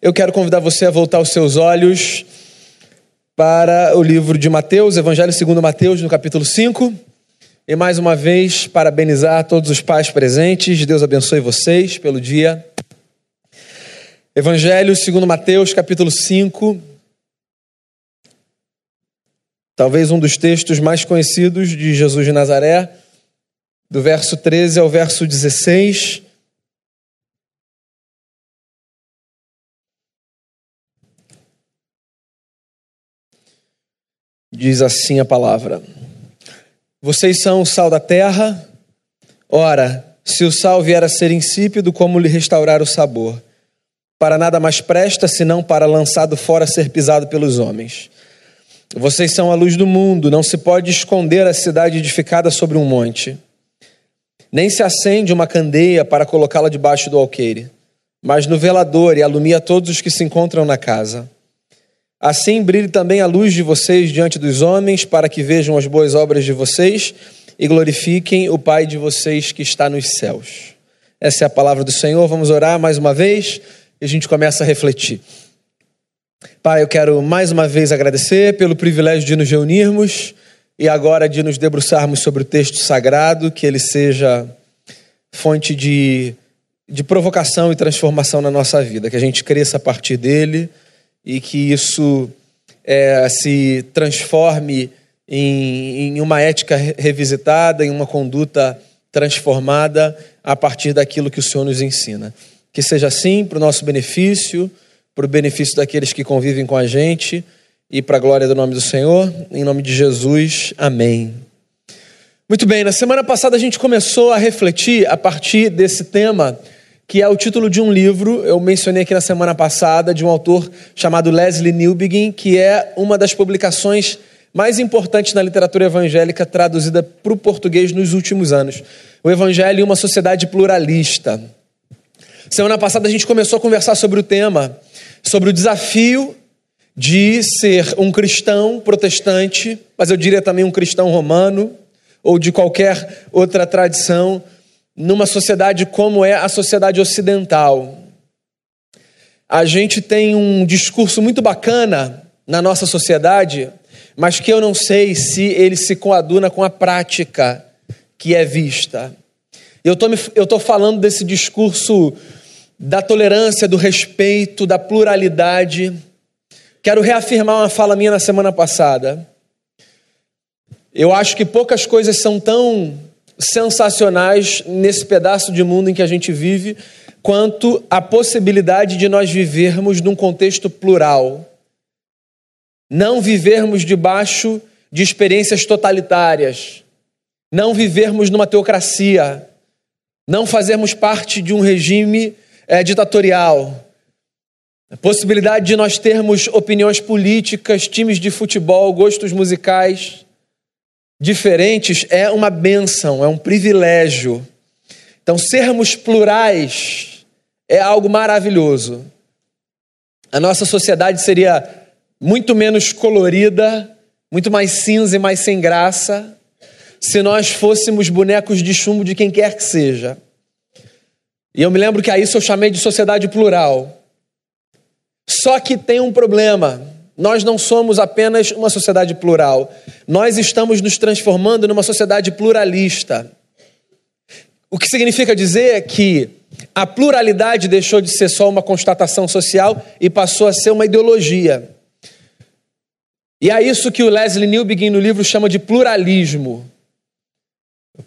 eu quero convidar você a voltar os seus olhos para o livro de Mateus, Evangelho segundo Mateus, no capítulo 5. E mais uma vez, parabenizar todos os pais presentes. Deus abençoe vocês pelo dia. Evangelho segundo Mateus, capítulo 5. Talvez um dos textos mais conhecidos de Jesus de Nazaré, do verso 13 ao verso 16. Diz assim a palavra: Vocês são o sal da terra. Ora, se o sal vier a ser insípido, como lhe restaurar o sabor? Para nada mais presta senão para lançado fora ser pisado pelos homens. Vocês são a luz do mundo, não se pode esconder a cidade edificada sobre um monte. Nem se acende uma candeia para colocá-la debaixo do alqueire, mas no velador e alumia todos os que se encontram na casa. Assim brilhe também a luz de vocês diante dos homens, para que vejam as boas obras de vocês e glorifiquem o Pai de vocês que está nos céus. Essa é a palavra do Senhor. Vamos orar mais uma vez e a gente começa a refletir. Pai, eu quero mais uma vez agradecer pelo privilégio de nos reunirmos e agora de nos debruçarmos sobre o texto sagrado, que ele seja fonte de, de provocação e transformação na nossa vida, que a gente cresça a partir dele e que isso é, se transforme em, em uma ética revisitada, em uma conduta transformada a partir daquilo que o Senhor nos ensina. Que seja assim para o nosso benefício, para o benefício daqueles que convivem com a gente e para a glória do nome do Senhor. Em nome de Jesus, amém. Muito bem, na semana passada a gente começou a refletir a partir desse tema que é o título de um livro, eu mencionei aqui na semana passada, de um autor chamado Leslie Newbegin, que é uma das publicações mais importantes na literatura evangélica traduzida para o português nos últimos anos. O Evangelho em uma sociedade pluralista. Semana passada a gente começou a conversar sobre o tema, sobre o desafio de ser um cristão protestante, mas eu diria também um cristão romano, ou de qualquer outra tradição numa sociedade como é a sociedade ocidental. A gente tem um discurso muito bacana na nossa sociedade, mas que eu não sei se ele se coaduna com a prática que é vista. Eu tô, estou falando desse discurso da tolerância, do respeito, da pluralidade. Quero reafirmar uma fala minha na semana passada. Eu acho que poucas coisas são tão sensacionais nesse pedaço de mundo em que a gente vive, quanto a possibilidade de nós vivermos num contexto plural. Não vivermos debaixo de experiências totalitárias, não vivermos numa teocracia, não fazermos parte de um regime é, ditatorial. A possibilidade de nós termos opiniões políticas, times de futebol, gostos musicais diferentes é uma benção, é um privilégio. Então, sermos plurais é algo maravilhoso. A nossa sociedade seria muito menos colorida, muito mais cinza e mais sem graça, se nós fôssemos bonecos de chumbo de quem quer que seja. E eu me lembro que a isso eu chamei de sociedade plural. Só que tem um problema. Nós não somos apenas uma sociedade plural, nós estamos nos transformando numa sociedade pluralista. O que significa dizer que a pluralidade deixou de ser só uma constatação social e passou a ser uma ideologia. E é isso que o Leslie Newbegin no livro chama de pluralismo.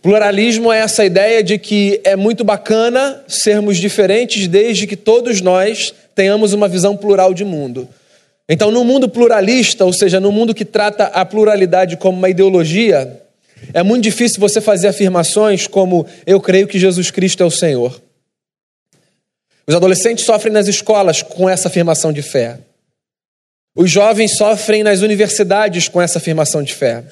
Pluralismo é essa ideia de que é muito bacana sermos diferentes desde que todos nós tenhamos uma visão plural de mundo. Então, no mundo pluralista, ou seja, no mundo que trata a pluralidade como uma ideologia, é muito difícil você fazer afirmações como eu creio que Jesus Cristo é o Senhor. Os adolescentes sofrem nas escolas com essa afirmação de fé. Os jovens sofrem nas universidades com essa afirmação de fé.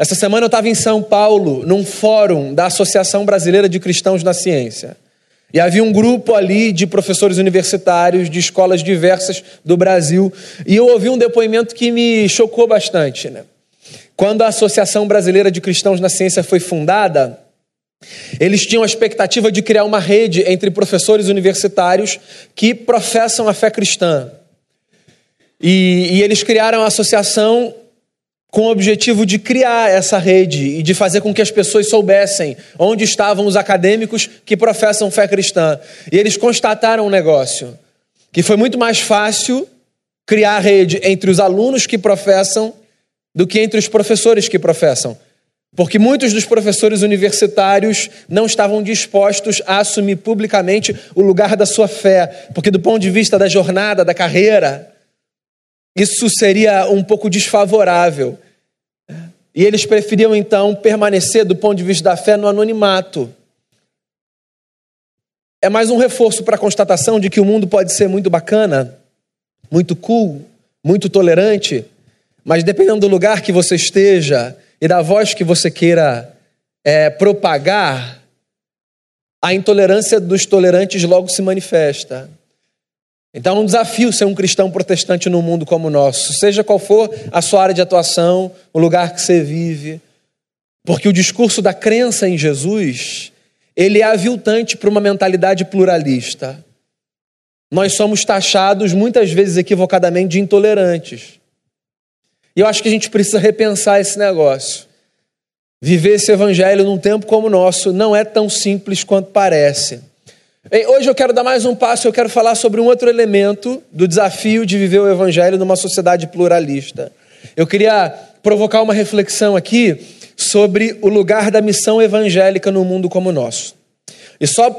Essa semana eu estava em São Paulo, num fórum da Associação Brasileira de Cristãos na Ciência. E havia um grupo ali de professores universitários de escolas diversas do Brasil. E eu ouvi um depoimento que me chocou bastante. Né? Quando a Associação Brasileira de Cristãos na Ciência foi fundada, Eles tinham a expectativa de criar uma rede entre professores universitários que professam a fé cristã. E, e eles criaram a associação com o objetivo de criar essa rede e de fazer com que as pessoas soubessem onde estavam os acadêmicos que professam fé cristã. E eles constataram um negócio: que foi muito mais fácil criar rede entre os alunos que professam do que entre os professores que professam. Porque muitos dos professores universitários não estavam dispostos a assumir publicamente o lugar da sua fé, porque, do ponto de vista da jornada, da carreira, isso seria um pouco desfavorável. E eles preferiam então permanecer, do ponto de vista da fé, no anonimato. É mais um reforço para a constatação de que o mundo pode ser muito bacana, muito cool, muito tolerante, mas dependendo do lugar que você esteja, e da voz que você queira é, propagar, a intolerância dos tolerantes logo se manifesta. Então é um desafio ser um cristão protestante num mundo como o nosso, seja qual for a sua área de atuação, o lugar que você vive, porque o discurso da crença em Jesus, ele é aviltante para uma mentalidade pluralista. Nós somos taxados muitas vezes equivocadamente de intolerantes. E eu acho que a gente precisa repensar esse negócio. Viver esse evangelho num tempo como o nosso não é tão simples quanto parece. Hoje eu quero dar mais um passo, eu quero falar sobre um outro elemento do desafio de viver o evangelho numa sociedade pluralista. Eu queria provocar uma reflexão aqui sobre o lugar da missão evangélica no mundo como o nosso. E só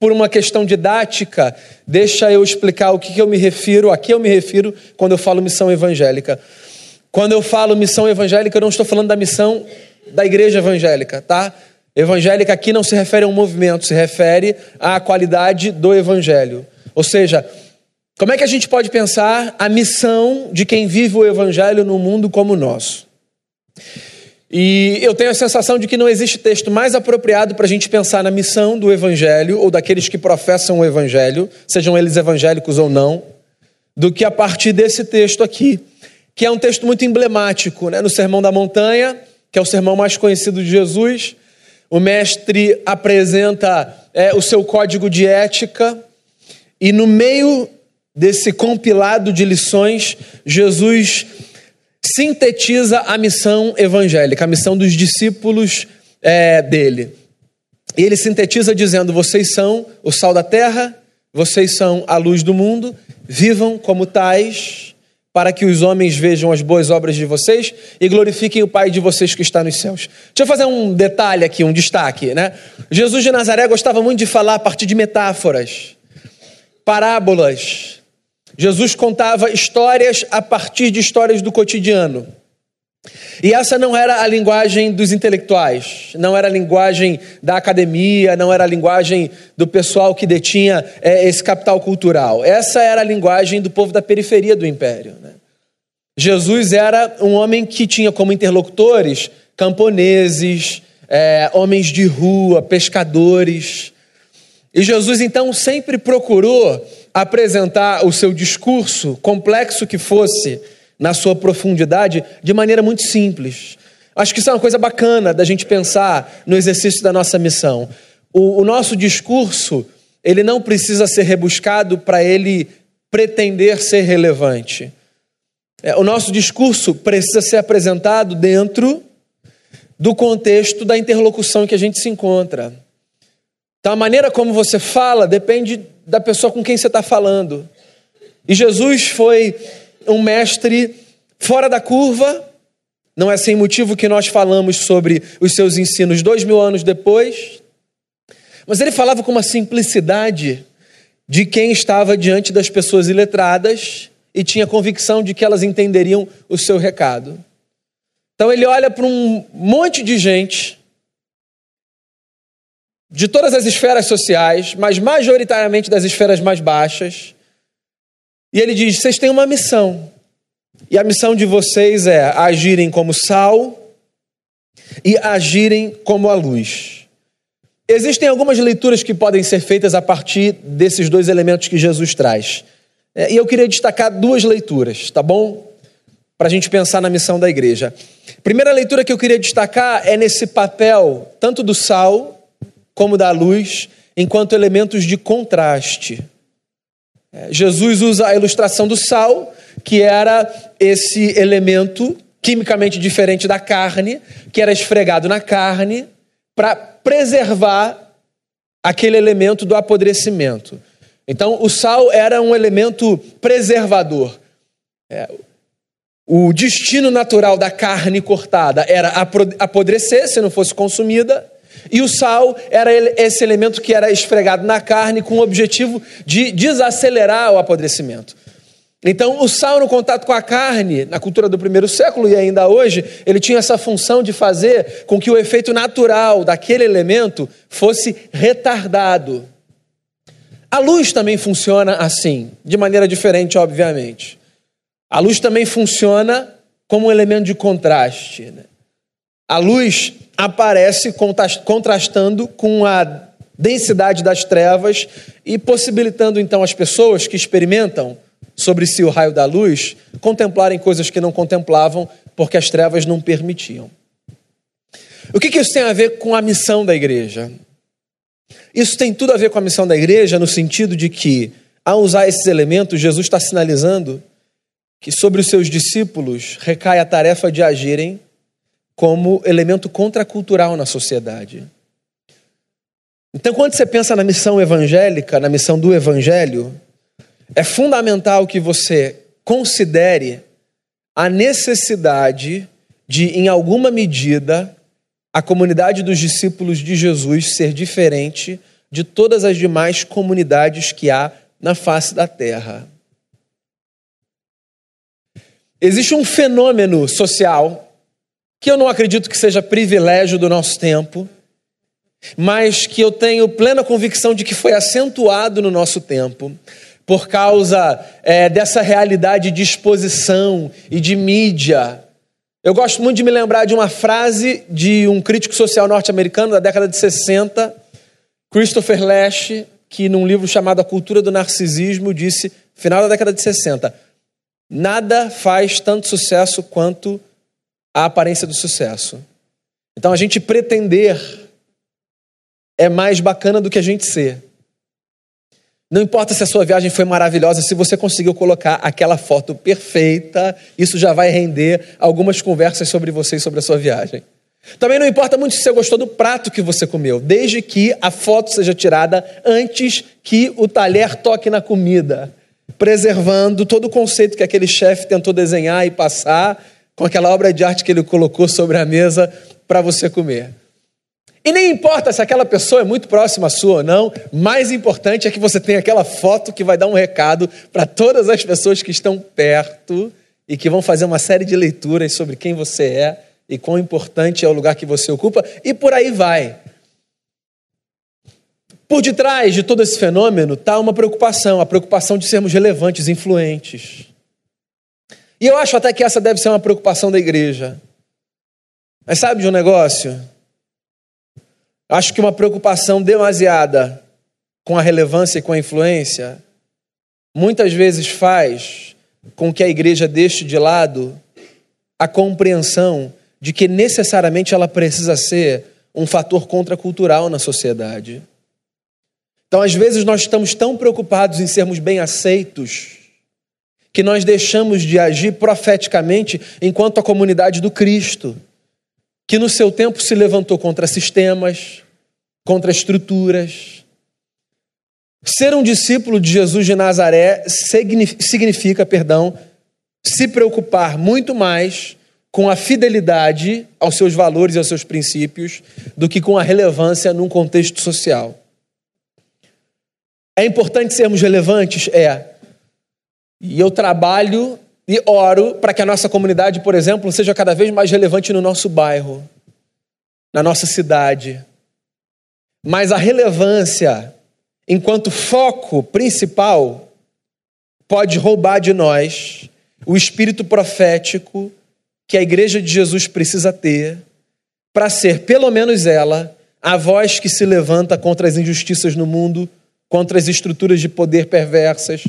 por uma questão didática, deixa eu explicar o que eu me refiro, a que eu me refiro quando eu falo missão evangélica. Quando eu falo missão evangélica, eu não estou falando da missão da igreja evangélica, tá? Evangélica aqui não se refere a um movimento, se refere à qualidade do evangelho. Ou seja, como é que a gente pode pensar a missão de quem vive o evangelho num mundo como o nosso? E eu tenho a sensação de que não existe texto mais apropriado para a gente pensar na missão do evangelho ou daqueles que professam o evangelho, sejam eles evangélicos ou não, do que a partir desse texto aqui que é um texto muito emblemático, né? no Sermão da Montanha, que é o sermão mais conhecido de Jesus. O mestre apresenta é, o seu código de ética, e no meio desse compilado de lições, Jesus sintetiza a missão evangélica, a missão dos discípulos é, dele. E ele sintetiza dizendo: vocês são o sal da terra, vocês são a luz do mundo, vivam como tais para que os homens vejam as boas obras de vocês e glorifiquem o Pai de vocês que está nos céus. Deixa eu fazer um detalhe aqui, um destaque, né? Jesus de Nazaré gostava muito de falar a partir de metáforas, parábolas. Jesus contava histórias a partir de histórias do cotidiano. E essa não era a linguagem dos intelectuais, não era a linguagem da academia, não era a linguagem do pessoal que detinha é, esse capital cultural. Essa era a linguagem do povo da periferia do império. Né? Jesus era um homem que tinha como interlocutores camponeses, é, homens de rua, pescadores. E Jesus então sempre procurou apresentar o seu discurso, complexo que fosse, na sua profundidade de maneira muito simples. Acho que isso é uma coisa bacana da gente pensar no exercício da nossa missão. O, o nosso discurso, ele não precisa ser rebuscado para ele pretender ser relevante. É, o nosso discurso precisa ser apresentado dentro do contexto da interlocução em que a gente se encontra. Então, a maneira como você fala depende da pessoa com quem você está falando. E Jesus foi um mestre fora da curva. Não é sem motivo que nós falamos sobre os seus ensinos dois mil anos depois. Mas ele falava com uma simplicidade de quem estava diante das pessoas iletradas e tinha convicção de que elas entenderiam o seu recado. Então ele olha para um monte de gente, de todas as esferas sociais, mas majoritariamente das esferas mais baixas, e ele diz: vocês têm uma missão. E a missão de vocês é agirem como sal e agirem como a luz. Existem algumas leituras que podem ser feitas a partir desses dois elementos que Jesus traz. É, e eu queria destacar duas leituras, tá bom? Para a gente pensar na missão da igreja. Primeira leitura que eu queria destacar é nesse papel, tanto do sal como da luz, enquanto elementos de contraste. É, Jesus usa a ilustração do sal, que era esse elemento quimicamente diferente da carne, que era esfregado na carne, para preservar aquele elemento do apodrecimento. Então, o sal era um elemento preservador. É, o destino natural da carne cortada era apodrecer se não fosse consumida, e o sal era esse elemento que era esfregado na carne com o objetivo de desacelerar o apodrecimento. Então, o sal no contato com a carne, na cultura do primeiro século e ainda hoje, ele tinha essa função de fazer com que o efeito natural daquele elemento fosse retardado. A luz também funciona assim, de maneira diferente, obviamente. A luz também funciona como um elemento de contraste. Né? A luz aparece contrastando com a densidade das trevas e possibilitando então as pessoas que experimentam sobre si o raio da luz contemplarem coisas que não contemplavam porque as trevas não permitiam. O que, isso tem a ver com a missão da igreja? Isso tem tudo a ver com a missão da igreja no sentido de que, ao usar esses elementos, Jesus está sinalizando que sobre os seus discípulos recai a tarefa de agirem como elemento contracultural na sociedade. Então, quando você pensa na missão evangélica, na missão do evangelho, é fundamental que você considere a necessidade de, em alguma medida, a comunidade dos discípulos de Jesus ser diferente de todas as demais comunidades que há na face da terra. Existe um fenômeno social que eu não acredito que seja privilégio do nosso tempo, mas que eu tenho plena convicção de que foi acentuado no nosso tempo, por causa é, dessa realidade de exposição e de mídia. Eu gosto muito de me lembrar de uma frase de um crítico social norte-americano da década de 60, Christopher Lash, que num livro chamado A Cultura do Narcisismo disse, final da década de 60, nada faz tanto sucesso quanto a aparência do sucesso. Então a gente pretender é mais bacana do que a gente ser. Não importa se a sua viagem foi maravilhosa, se você conseguiu colocar aquela foto perfeita, isso já vai render algumas conversas sobre você e sobre a sua viagem. Também não importa muito se você gostou do prato que você comeu, desde que a foto seja tirada antes que o talher toque na comida, preservando todo o conceito que aquele chefe tentou desenhar e passar com aquela obra de arte que ele colocou sobre a mesa para você comer. E nem importa se aquela pessoa é muito próxima sua ou não, mais importante é que você tenha aquela foto que vai dar um recado para todas as pessoas que estão perto e que vão fazer uma série de leituras sobre quem você é e quão importante é o lugar que você ocupa, e por aí vai. Por detrás de todo esse fenômeno está uma preocupação, a preocupação de sermos relevantes, influentes. E eu acho até que essa deve ser uma preocupação da igreja. Mas sabe de um negócio? Acho que uma preocupação demasiada com a relevância e com a influência muitas vezes faz com que a igreja deixe de lado a compreensão de que necessariamente ela precisa ser um fator contracultural na sociedade. Então, às vezes, nós estamos tão preocupados em sermos bem aceitos que nós deixamos de agir profeticamente enquanto a comunidade do Cristo, que no seu tempo se levantou contra sistemas, contra estruturas. Ser um discípulo de Jesus de Nazaré significa, perdão, se preocupar muito mais com a fidelidade aos seus valores e aos seus princípios do que com a relevância num contexto social. É importante sermos relevantes? É. E eu trabalho e oro para que a nossa comunidade, por exemplo, seja cada vez mais relevante no nosso bairro, na nossa cidade. Mas a relevância, enquanto foco principal, pode roubar de nós o espírito profético que a igreja de Jesus precisa ter para ser, pelo menos ela, a voz que se levanta contra as injustiças no mundo, contra as estruturas de poder perversas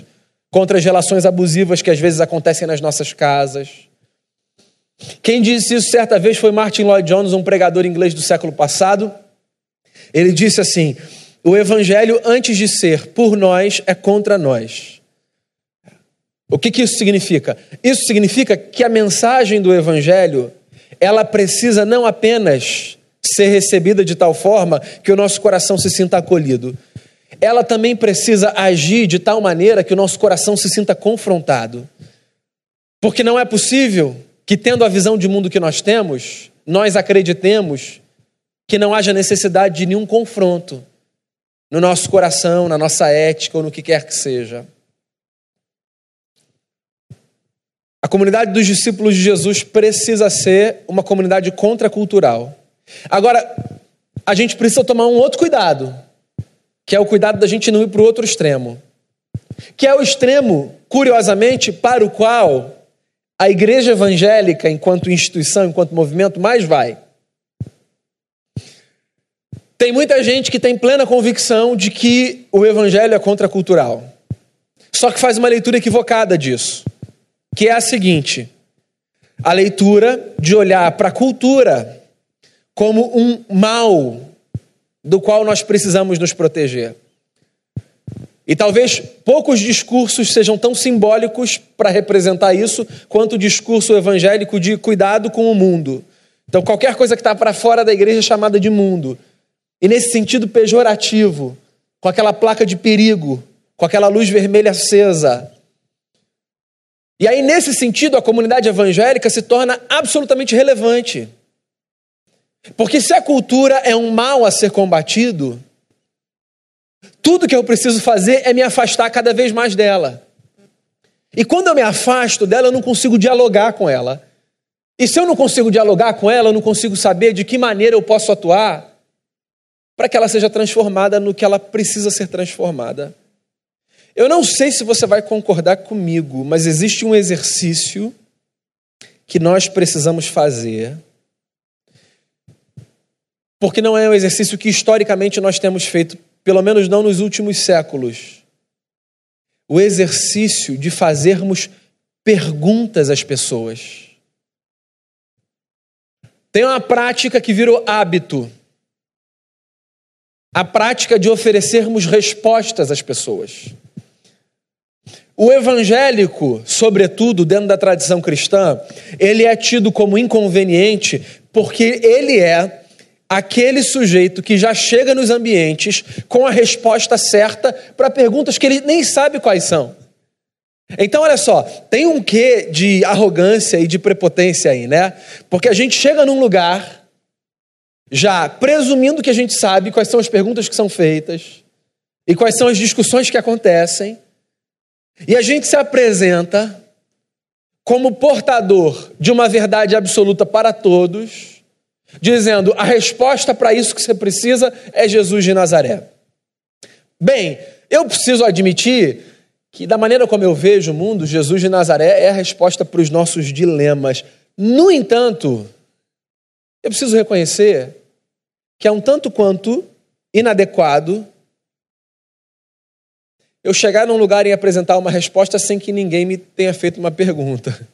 contra as relações abusivas que às vezes acontecem nas nossas casas. Quem disse isso certa vez foi Martin Lloyd Jones, um pregador inglês do século passado, Ele disse assim: o evangelho, antes de ser por nós, é contra nós. O que, que isso significa? Isso significa que a mensagem do evangelho ela precisa não apenas ser recebida de tal forma que o nosso coração se sinta acolhido, ela também precisa agir de tal maneira que o nosso coração se sinta confrontado. Porque não é possível que, tendo a visão de mundo que nós temos, nós acreditemos que não haja necessidade de nenhum confronto no nosso coração, na nossa ética ou no que quer que seja. A comunidade dos discípulos de Jesus precisa ser uma comunidade contracultural. Agora, a gente precisa tomar um outro cuidado, que é o cuidado da gente não ir para o outro extremo. Que é o extremo, curiosamente, para o qual a igreja evangélica, enquanto instituição, enquanto movimento, mais vai. Tem muita gente que tem plena convicção de que o evangelho é contracultural. Só que faz uma leitura equivocada disso, que é a seguinte: a leitura de olhar para a cultura como um mal do qual nós precisamos nos proteger. E talvez poucos discursos sejam tão simbólicos para representar isso quanto o discurso evangélico de cuidado com o mundo. Então, qualquer coisa que está para fora da igreja é chamada de mundo. E nesse sentido pejorativo, com aquela placa de perigo, com aquela luz vermelha acesa. E aí, nesse sentido, a comunidade evangélica se torna absolutamente relevante. Porque se a cultura é um mal a ser combatido, tudo que eu preciso fazer é me afastar cada vez mais dela. E quando eu me afasto dela, eu não consigo dialogar com ela. E se eu não consigo dialogar com ela, eu não consigo saber de que maneira eu posso atuar para que ela seja transformada no que ela precisa ser transformada. Eu não sei se você vai concordar comigo, mas existe um exercício que nós precisamos fazer porque não é um exercício que historicamente nós temos feito, pelo menos não nos últimos séculos. O exercício de fazermos perguntas às pessoas. Tem uma prática que virou hábito. A prática de oferecermos respostas às pessoas. O evangélico, sobretudo dentro da tradição cristã, ele é tido como inconveniente porque ele é aquele sujeito que já chega nos ambientes com a resposta certa para perguntas que ele nem sabe quais são. Então, olha só, tem um quê de arrogância e de prepotência aí, né? Porque a gente chega num lugar já presumindo que a gente sabe quais são as perguntas que são feitas e quais são as discussões que acontecem, e a gente se apresenta como portador de uma verdade absoluta para todos dizendo: a resposta para isso que você precisa é Jesus de Nazaré. Bem, eu preciso admitir que, da maneira como eu vejo o mundo, Jesus de Nazaré é a resposta para os nossos dilemas. No entanto, eu preciso reconhecer que é um tanto quanto inadequado eu chegar num lugar e apresentar uma resposta sem que ninguém me tenha feito uma pergunta.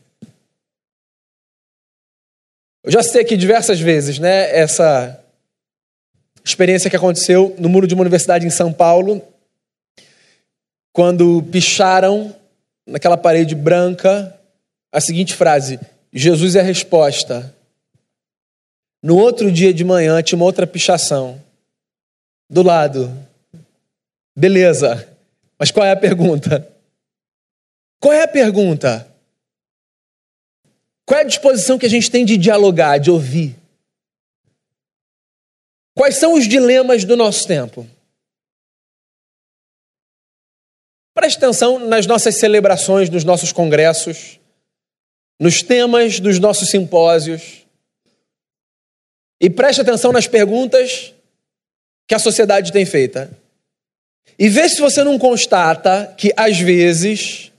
Eu já citei aqui diversas vezes, né, essa experiência que aconteceu no muro de uma universidade em São Paulo, quando picharam naquela parede branca a seguinte frase: Jesus é a resposta. No outro dia de manhã tinha uma outra pichação. Do lado. Beleza. Mas qual é a pergunta? Qual é a pergunta? Qual é a disposição que a gente tem de dialogar, de ouvir? Quais são os dilemas do nosso tempo? Preste atenção nas nossas celebrações, nos nossos congressos, nos temas dos nossos simpósios. E preste atenção nas perguntas que a sociedade tem feita. E vê se você não constata que, às vezes,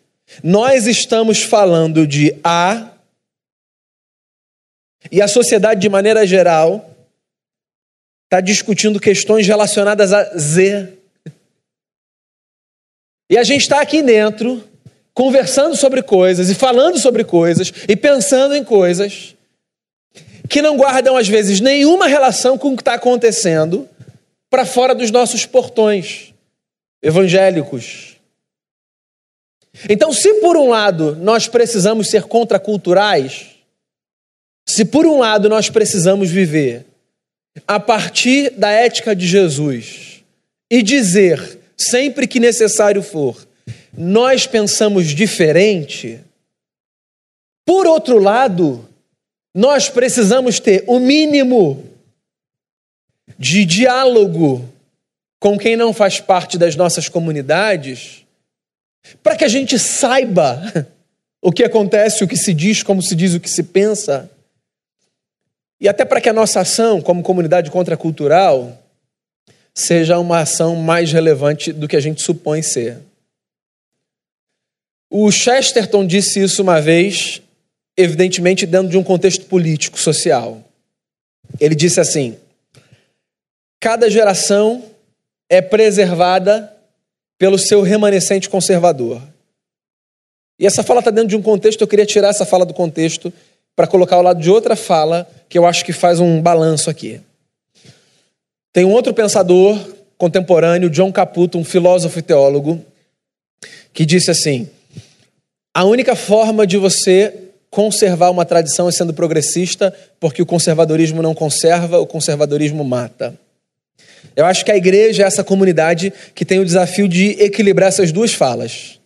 nós estamos falando de A e a sociedade, de maneira geral, está discutindo questões relacionadas a Z. E a gente está aqui dentro, conversando sobre coisas, e falando sobre coisas, e pensando em coisas, que não guardam, às vezes, nenhuma relação com o que está acontecendo, para fora dos nossos portões evangélicos. Então, se por um lado nós precisamos ser contraculturais, se por um lado nós precisamos viver a partir da ética de Jesus e dizer, sempre que necessário for, nós pensamos diferente, por outro lado, nós precisamos ter o mínimo de diálogo com quem não faz parte das nossas comunidades, para que a gente saiba o que acontece, o que se diz, como se diz, o que se pensa, e até para que a nossa ação como comunidade contracultural seja uma ação mais relevante do que a gente supõe ser. O Chesterton disse isso uma vez, evidentemente dentro de um contexto político, social. Ele disse assim: cada geração é preservada pelo seu remanescente conservador. E essa fala está dentro de um contexto, eu queria tirar essa fala do contexto para colocar ao lado de outra fala que eu acho que faz um balanço aqui. Tem um outro pensador contemporâneo, John Caputo, um filósofo e teólogo, que disse assim: a única forma de você conservar uma tradição é sendo progressista, porque o conservadorismo não conserva, o conservadorismo mata. Eu acho que a igreja é essa comunidade que tem o desafio de equilibrar essas duas falas.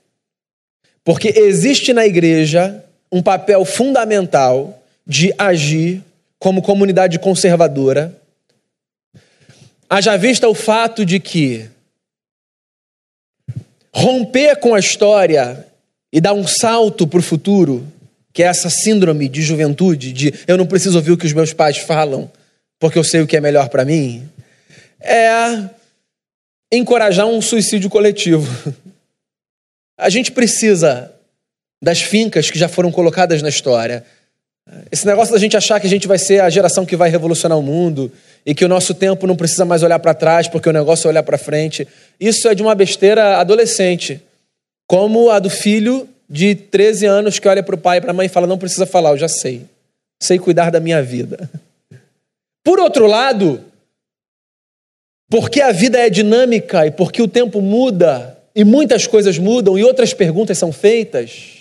Porque existe na igreja um papel fundamental de agir como comunidade conservadora, haja vista o fato de que romper com a história e dar um salto para o futuro, que é essa síndrome de juventude, de eu não preciso ouvir o que os meus pais falam, porque eu sei o que é melhor para mim, é encorajar um suicídio coletivo. A gente precisa das fincas que já foram colocadas na história. Esse negócio da gente achar que a gente vai ser a geração que vai revolucionar o mundo e que o nosso tempo não precisa mais olhar para trás porque o negócio é olhar para frente. Isso é de uma besteira adolescente, como a do filho de 13 anos que olha para o pai e para a mãe e fala: Não precisa falar, eu já sei. Sei cuidar da minha vida. Por outro lado, porque a vida é dinâmica e porque o tempo muda e muitas coisas mudam e outras perguntas são feitas,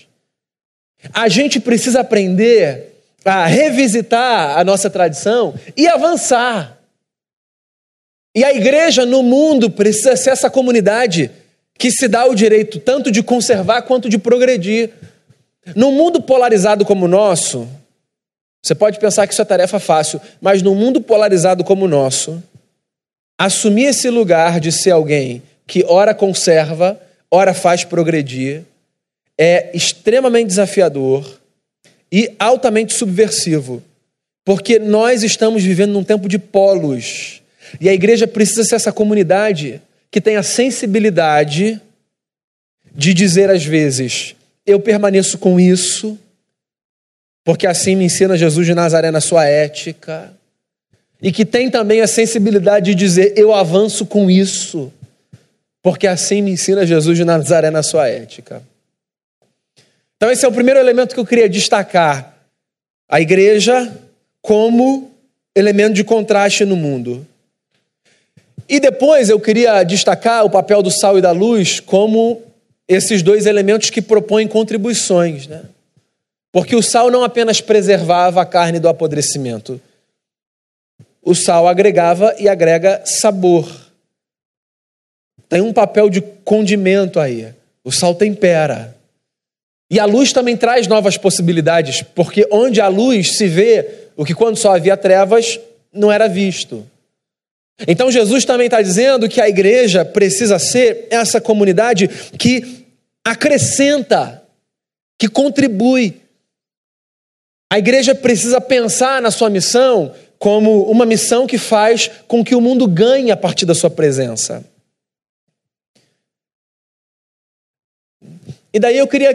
a gente precisa aprender a revisitar a nossa tradição e avançar. E a igreja no mundo precisa ser essa comunidade que se dá o direito tanto de conservar quanto de progredir. Num mundo polarizado como o nosso, você pode pensar que isso é tarefa fácil, mas num mundo polarizado como o nosso, assumir esse lugar de ser alguém que ora conserva, ora faz progredir, é extremamente desafiador e altamente subversivo, porque nós estamos vivendo num tempo de polos e a igreja precisa ser essa comunidade que tem a sensibilidade de dizer às vezes: eu permaneço com isso, porque assim me ensina Jesus de Nazaré na sua ética, e que tem também a sensibilidade de dizer: eu avanço com isso, porque assim me ensina Jesus de Nazaré na sua ética. Então, esse é o primeiro elemento que eu queria destacar. A igreja como elemento de contraste no mundo. E depois eu queria destacar o papel do sal e da luz como esses dois elementos que propõem contribuições. Né? Porque o sal não apenas preservava a carne do apodrecimento, o sal agregava e agrega sabor. Tem um papel de condimento aí. O sal tempera. E a luz também traz novas possibilidades, porque onde a luz se vê, o que quando só havia trevas não era visto. Então Jesus também está dizendo que a igreja precisa ser essa comunidade que acrescenta, que contribui. A igreja precisa pensar na sua missão como uma missão que faz com que o mundo ganhe a partir da sua presença. E daí eu queria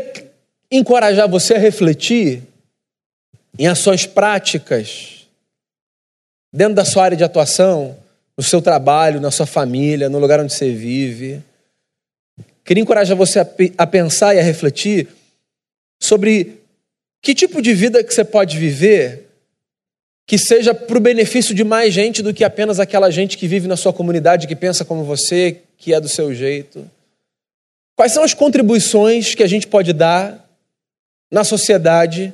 encorajar você a refletir em ações práticas dentro da sua área de atuação, no seu trabalho, na sua família, no lugar onde você vive. Queria encorajar você a, a pensar e a refletir sobre que tipo de vida que você pode viver que seja para o benefício de mais gente do que apenas aquela gente que vive na sua comunidade, que pensa como você, que é do seu jeito. Quais são as contribuições que a gente pode dar na sociedade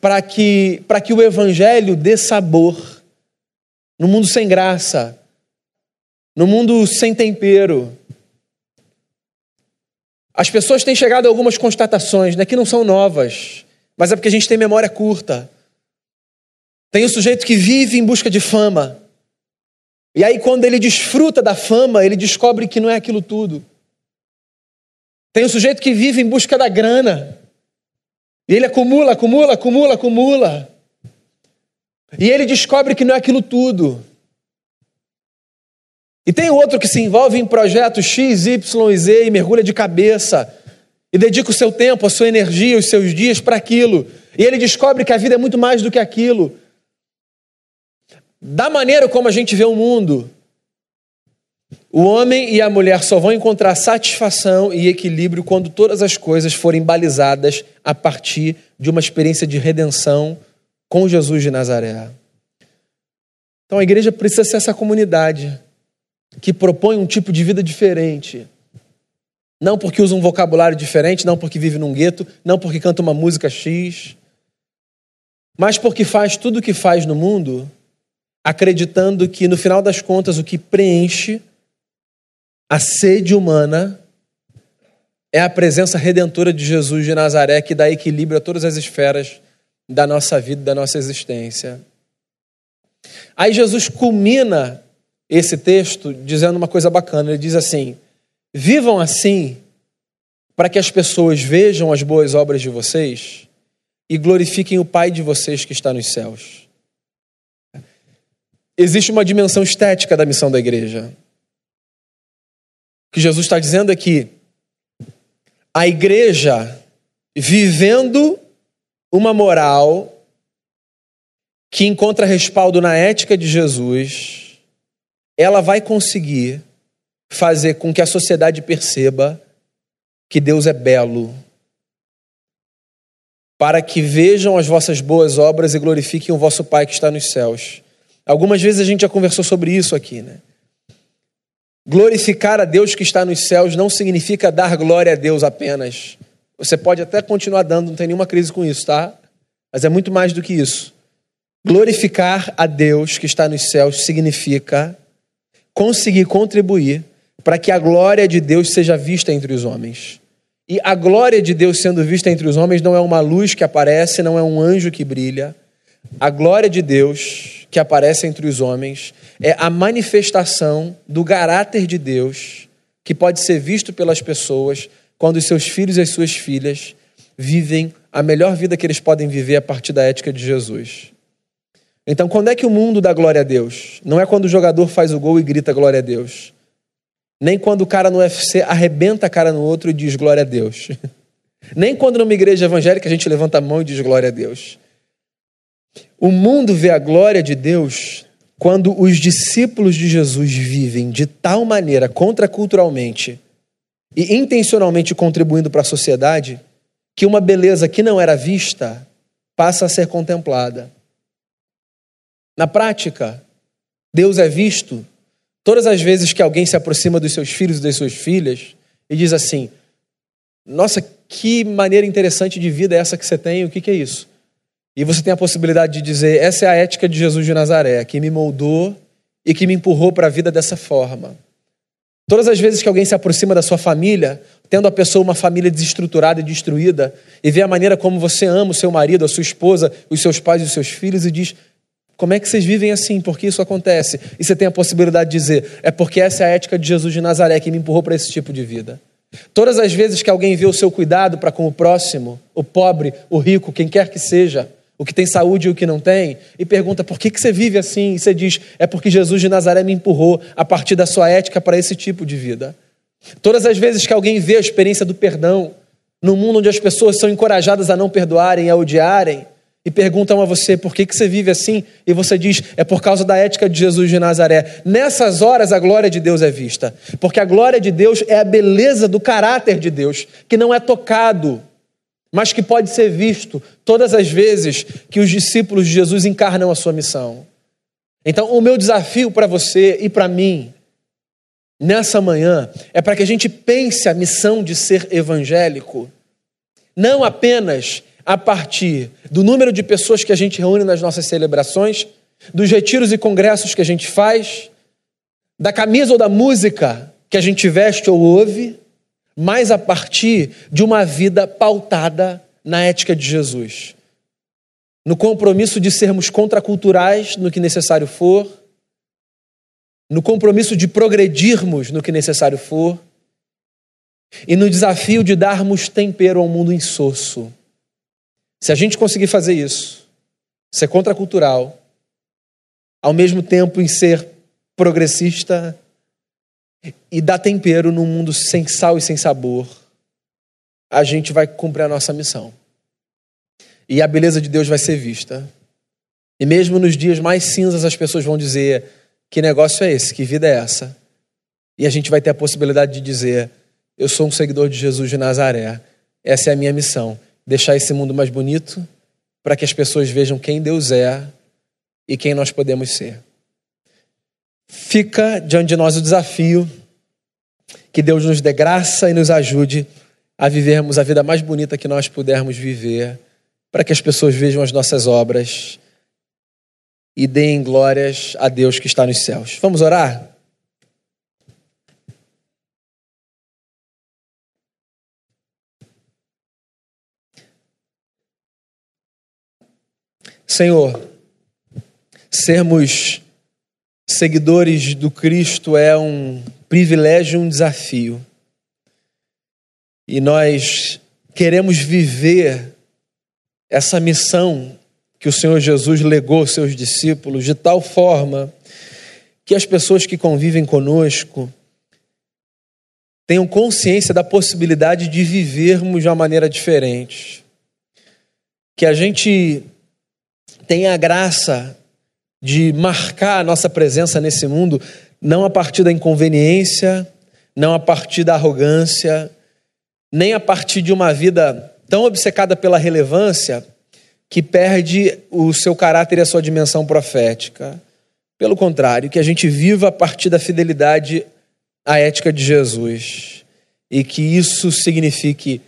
para que, para que o evangelho dê sabor no mundo sem graça, no mundo sem tempero? As pessoas têm chegado a algumas constatações, né, que não são novas, mas é porque a gente tem memória curta. Tem o sujeito que vive em busca de fama. E aí, quando ele desfruta da fama, ele descobre que não é aquilo tudo. Tem o sujeito que vive em busca da grana. E ele acumula, acumula, acumula, acumula. E ele descobre que não é aquilo tudo. E tem outro que se envolve em projetos X, Y Z e mergulha de cabeça. E dedica o seu tempo, a sua energia, os seus dias para aquilo. E ele descobre que a vida é muito mais do que aquilo. Da maneira como a gente vê o mundo, o homem e a mulher só vão encontrar satisfação e equilíbrio quando todas as coisas forem balizadas a partir de uma experiência de redenção com Jesus de Nazaré. Então a igreja precisa ser essa comunidade que propõe um tipo de vida diferente. Não porque usa um vocabulário diferente, não porque vive num gueto, não porque canta uma música X, mas porque faz tudo o que faz no mundo acreditando que no final das contas o que preenche a sede humana é a presença redentora de Jesus de Nazaré que dá equilíbrio a todas as esferas da nossa vida, da nossa existência. Aí Jesus culmina esse texto dizendo uma coisa bacana. Ele diz assim: Vivam assim para que as pessoas vejam as boas obras de vocês e glorifiquem o Pai de vocês que está nos céus. Existe uma dimensão estética da missão da igreja. Que Jesus está dizendo é que a igreja, vivendo uma moral que encontra respaldo na ética de Jesus, ela vai conseguir fazer com que a sociedade perceba que Deus é belo, para que vejam as vossas boas obras e glorifiquem o vosso Pai que está nos céus. Algumas vezes a gente já conversou sobre isso aqui, né? Glorificar a Deus que está nos céus não significa dar glória a Deus apenas. Você pode até continuar dando, não tem nenhuma crise com isso, tá? Mas é muito mais do que isso. Glorificar a Deus que está nos céus significa conseguir contribuir para que a glória de Deus seja vista entre os homens. E a glória de Deus sendo vista entre os homens não é uma luz que aparece, não é um anjo que brilha. A glória de Deus que aparece entre os homens é a manifestação do caráter de Deus que pode ser visto pelas pessoas quando os seus filhos e as suas filhas vivem a melhor vida que eles podem viver a partir da ética de Jesus. Então, quando é que o mundo dá glória a Deus? Não é quando o jogador faz o gol e grita glória a Deus. Nem quando o cara no UFC arrebenta a cara no outro e diz glória a Deus. Nem quando numa igreja evangélica a gente levanta a mão e diz glória a Deus. O mundo vê a glória de Deus quando os discípulos de Jesus vivem de tal maneira contraculturalmente e intencionalmente contribuindo para a sociedade que uma beleza que não era vista passa a ser contemplada. Na prática, Deus é visto todas as vezes que alguém se aproxima dos seus filhos e das suas filhas e diz assim: Nossa, que maneira interessante de vida é essa que você tem, o que, que é isso? E você tem a possibilidade de dizer: essa é a ética de Jesus de Nazaré, que me moldou e que me empurrou para a vida dessa forma. Todas as vezes que alguém se aproxima da sua família, tendo a pessoa uma família desestruturada e destruída, e vê a maneira como você ama o seu marido, a sua esposa, os seus pais e os seus filhos, e diz: como é que vocês vivem assim? Por que isso acontece? E você tem a possibilidade de dizer: é porque essa é a ética de Jesus de Nazaré que me empurrou para esse tipo de vida. Todas as vezes que alguém vê o seu cuidado para com o próximo, o pobre, o rico, quem quer que seja, o que tem saúde e o que não tem, e pergunta por que, que você vive assim, e você diz, é porque Jesus de Nazaré me empurrou a partir da sua ética para esse tipo de vida. Todas as vezes que alguém vê a experiência do perdão, no mundo onde as pessoas são encorajadas a não perdoarem, a odiarem, e perguntam a você por que, que você vive assim, e você diz, é por causa da ética de Jesus de Nazaré. Nessas horas a glória de Deus é vista, porque a glória de Deus é a beleza do caráter de Deus, que não é tocado mas que pode ser visto todas as vezes que os discípulos de Jesus encarnam a sua missão. Então, o meu desafio para você e para mim, nessa manhã, é para que a gente pense a missão de ser evangélico, não apenas a partir do número de pessoas que a gente reúne nas nossas celebrações, dos retiros e congressos que a gente faz, da camisa ou da música que a gente veste ou ouve, mas a partir de uma vida pautada na ética de Jesus. No compromisso de sermos contraculturais no que necessário for, no compromisso de progredirmos no que necessário for, e no desafio de darmos tempero ao mundo insosso. Se a gente conseguir fazer isso, ser contracultural, ao mesmo tempo em ser progressista e dar tempero num mundo sem sal e sem sabor, a gente vai cumprir a nossa missão. E a beleza de Deus vai ser vista. E mesmo nos dias mais cinzas, as pessoas vão dizer: que negócio é esse? Que vida é essa? E a gente vai ter a possibilidade de dizer: eu sou um seguidor de Jesus de Nazaré. Essa é a minha missão: deixar esse mundo mais bonito para que as pessoas vejam quem Deus é e quem nós podemos ser. Fica diante de nós o desafio que Deus nos dê graça e nos ajude a vivermos a vida mais bonita que nós pudermos viver, para que as pessoas vejam as nossas obras e deem glórias a Deus que está nos céus. Vamos orar? Senhor, sermos seguidores do Cristo é um privilégio e um desafio. E nós queremos viver essa missão que o Senhor Jesus legou aos seus discípulos de tal forma que as pessoas que convivem conosco tenham consciência da possibilidade de vivermos de uma maneira diferente. Que a gente tenha a graça de marcar a nossa presença nesse mundo, não a partir da inconveniência, não a partir da arrogância, nem a partir de uma vida tão obcecada pela relevância que perde o seu caráter e a sua dimensão profética. Pelo contrário, que a gente viva a partir da fidelidade à ética de Jesus e que isso signifique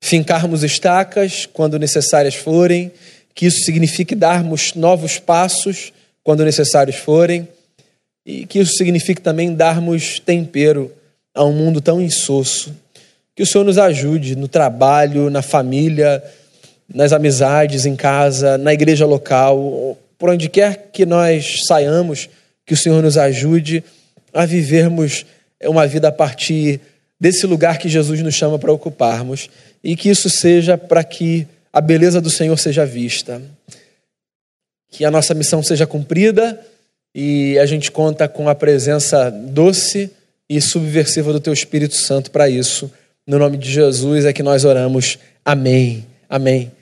fincarmos estacas quando necessárias forem, que isso signifique darmos novos passos quando necessários forem, e que isso signifique também darmos tempero a um mundo tão insosso. Que o Senhor nos ajude no trabalho, na família, nas amizades, em casa, na igreja local, por onde quer que nós saiamos, que o Senhor nos ajude a vivermos uma vida a partir desse lugar que Jesus nos chama para ocuparmos e que isso seja para que a beleza do Senhor seja vista que a nossa missão seja cumprida e a gente conta com a presença doce e subversiva do Teu Espírito Santo para isso. No nome de Jesus é que nós oramos. Amém. Amém.